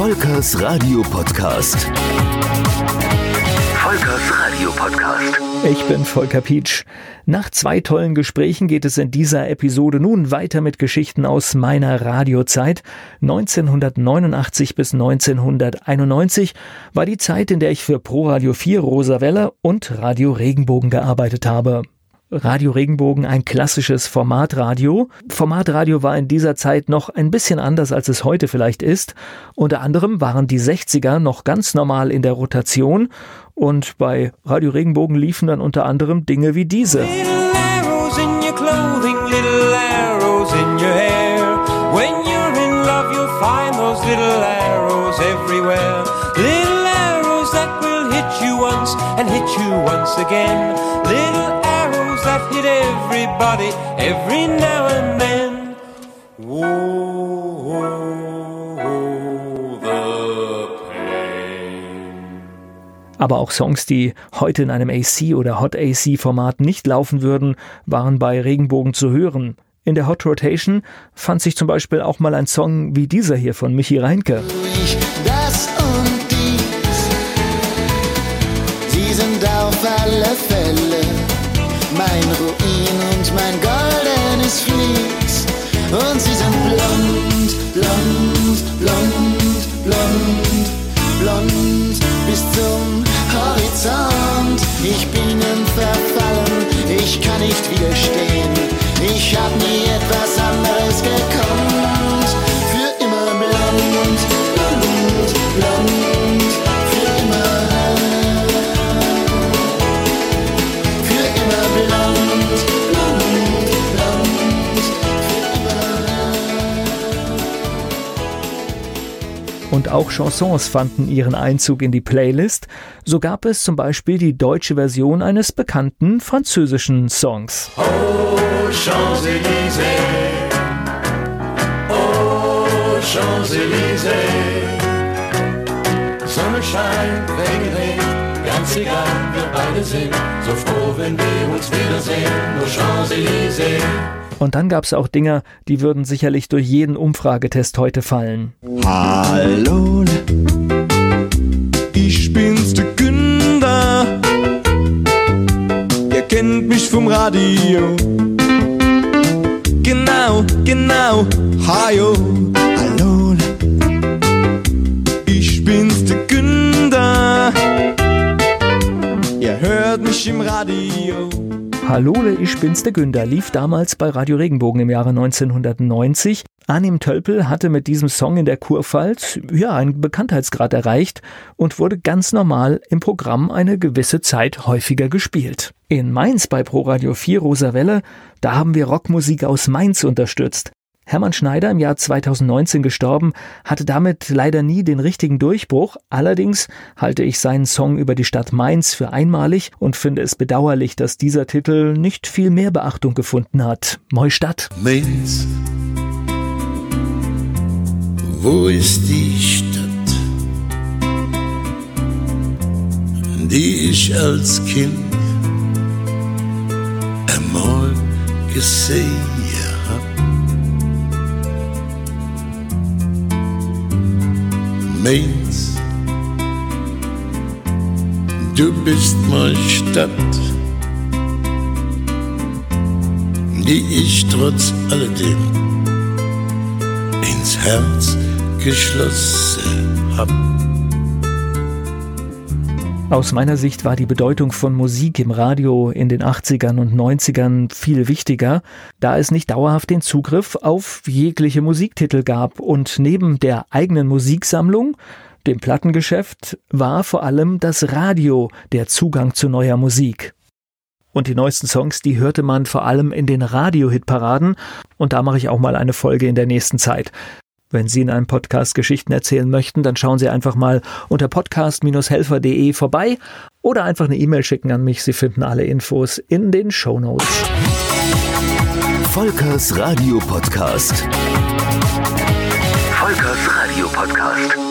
Volkers Radio Podcast. Volkers Radio Podcast. Ich bin Volker Pietsch. Nach zwei tollen Gesprächen geht es in dieser Episode nun weiter mit Geschichten aus meiner Radiozeit. 1989 bis 1991 war die Zeit, in der ich für Pro Radio 4 Rosa Welle und Radio Regenbogen gearbeitet habe. Radio Regenbogen ein klassisches Formatradio. Formatradio war in dieser Zeit noch ein bisschen anders, als es heute vielleicht ist. Unter anderem waren die 60er noch ganz normal in der Rotation und bei Radio Regenbogen liefen dann unter anderem Dinge wie diese. and hit you once again. Little arrows that hit everybody every now and then. Whoa, the pain. Aber auch Songs, die heute in einem AC oder Hot AC Format nicht laufen würden, waren bei Regenbogen zu hören. In der Hot Rotation fand sich zum Beispiel auch mal ein Song wie dieser hier von Michi Reinke. Das und dies, sie sind auf alle Fälle mein Ruin und mein goldenes Vlies. Und sie sind blond, blond, blond, blond, blond bis zum Horizont. Ich bin im Verfallen, ich kann nicht widerstehen. Ich hab nie Und auch Chansons fanden ihren Einzug in die Playlist. So gab es zum Beispiel die deutsche Version eines bekannten französischen Songs. Oh. Champs-Élysées. Oh, Champs-Élysées. Sonne scheint, Regen ganz egal, wir beide sind so froh, wenn wir uns wiedersehen. Nur Champs-Élysées. Und dann gab es auch Dinger, die würden sicherlich durch jeden Umfragetest heute fallen. Hallo, ich bin's der Günder. Ihr kennt mich vom Radio genau, genau, hajo, hallo, ich bin's der Günder, ihr hört mich im Radio. Hallole, ich bin's der Günder lief damals bei Radio Regenbogen im Jahre 1990. Arnim Tölpel hatte mit diesem Song in der Kurpfalz ja einen Bekanntheitsgrad erreicht und wurde ganz normal im Programm eine gewisse Zeit häufiger gespielt. In Mainz bei Pro Radio 4 Rosa Welle, da haben wir Rockmusik aus Mainz unterstützt. Hermann Schneider, im Jahr 2019 gestorben, hatte damit leider nie den richtigen Durchbruch. Allerdings halte ich seinen Song über die Stadt Mainz für einmalig und finde es bedauerlich, dass dieser Titel nicht viel mehr Beachtung gefunden hat. Neustadt. Mainz. Wo ist die Stadt, die ich als Kind einmal gesehen Mainz, du bist meine Stadt, die ich trotz alledem ins Herz geschlossen hab. Aus meiner Sicht war die Bedeutung von Musik im Radio in den 80ern und 90ern viel wichtiger, da es nicht dauerhaft den Zugriff auf jegliche Musiktitel gab und neben der eigenen Musiksammlung, dem Plattengeschäft, war vor allem das Radio der Zugang zu neuer Musik. Und die neuesten Songs, die hörte man vor allem in den Radio-Hitparaden. Und da mache ich auch mal eine Folge in der nächsten Zeit. Wenn Sie in einem Podcast Geschichten erzählen möchten, dann schauen Sie einfach mal unter podcast-helfer.de vorbei oder einfach eine E-Mail schicken an mich. Sie finden alle Infos in den Show Notes. Volkers Radio Podcast. Volkers Radio Podcast.